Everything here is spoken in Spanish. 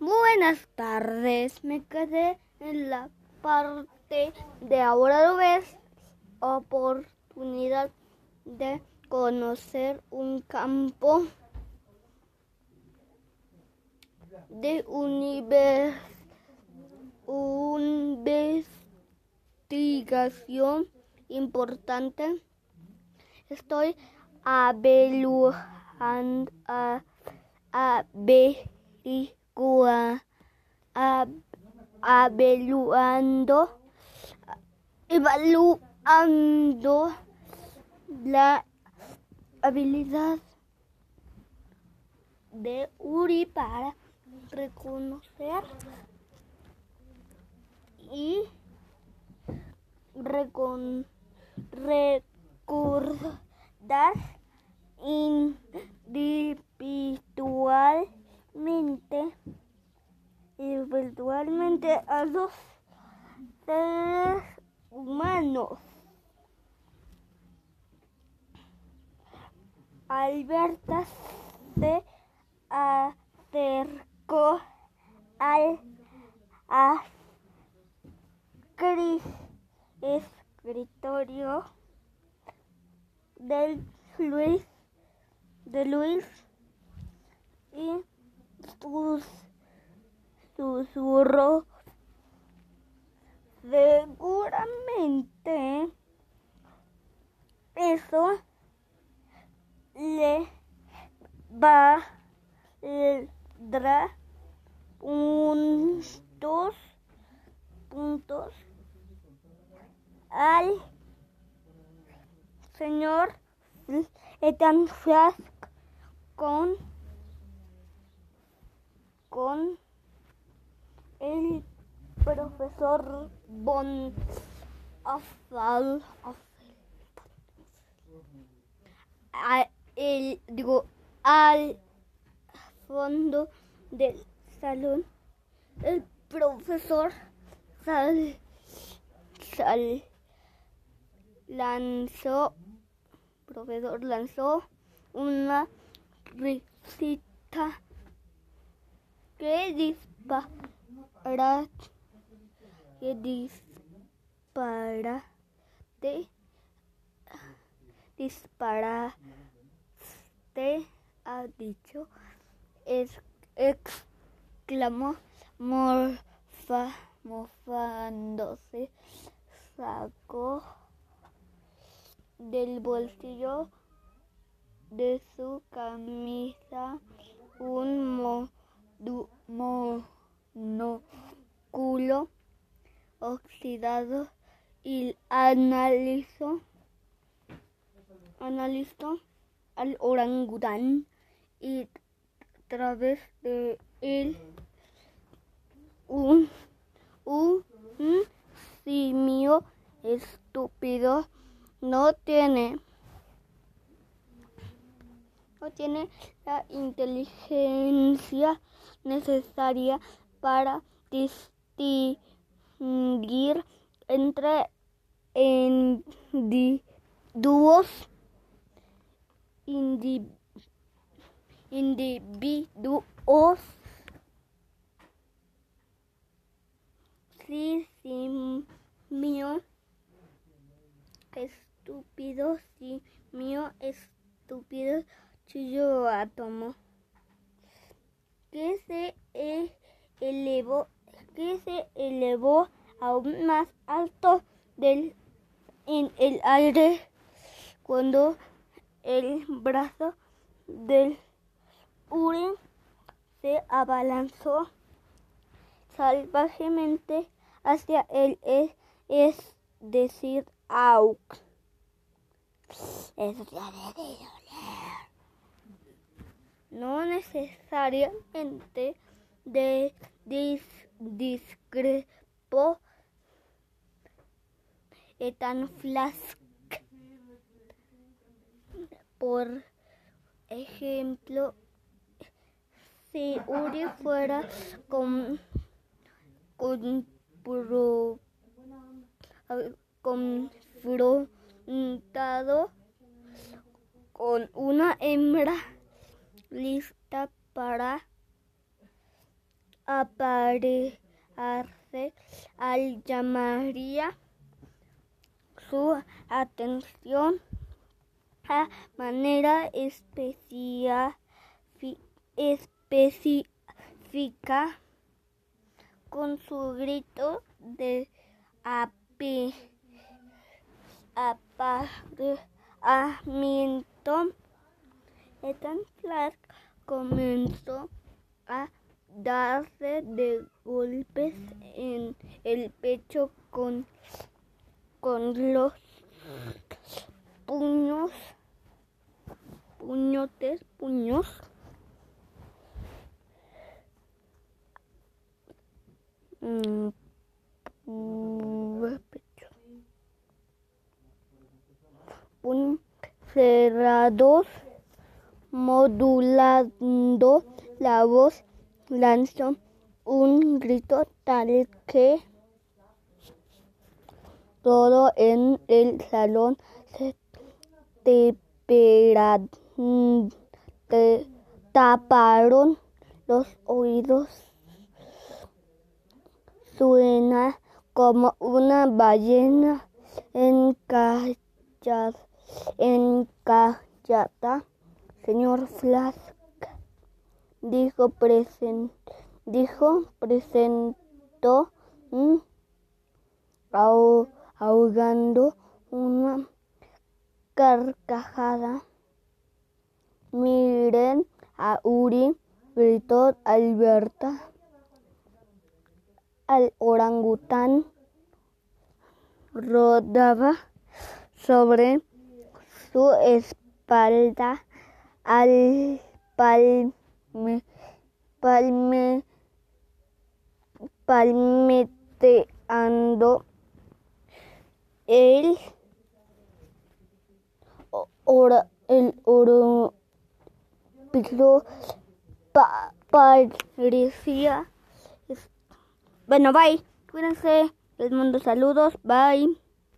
Buenas tardes, me quedé en la parte de ahora lo ves, oportunidad de conocer un campo de univers, investigación importante. Estoy averiguando, averiguando, evaluando la habilidad de Uri para reconocer y recon, recordar individualmente y virtualmente a los seres humanos. Alberta se acercó al a escritorio del Luis de Luis y sus susurró seguramente eso le va a dar puntos puntos al señor Ethan con con el profesor Von Afal, el, digo, al fondo del salón el profesor sal, sal lanzó profesor lanzó una risita que dispara que dispara de dispara te ha dicho es exclamó morfa mofándose sacó del bolsillo de su camisa un monóculo oxidado y analizó, analizó al orangután y a través de él un, un simio estúpido no tiene no tiene la inteligencia necesaria para distinguir entre individuos individuos simio estúpido, sí, mío estúpido, chillo átomo. Que se elevó, que se elevó aún más alto del, en el aire cuando el brazo del Uren se abalanzó salvajemente hacia él, es, es decir, AUK. Eso de No necesariamente de dis, discrepo tan flask. Por ejemplo, si Uri fuera con, con, pro, confrontado con una hembra lista para aparearse al llamaría su atención a manera específica con su grito de apareamiento. Ethan Clark comenzó a darse de golpes en el pecho con, con los puños, puñotes, puños. Mm, cerrados modulando la voz, lanzó un grito tal que todo en el salón se taparon los oídos. Suena como una ballena encallada, encallada señor Flask, dijo, presen, dijo presentó ahogando una carcajada. Miren a Uri, gritó Alberta. Al orangután rodaba sobre su espalda al palme, palme, palmeteando el oro, el oro pero pa, parecía bueno bye cuídense les mando saludos bye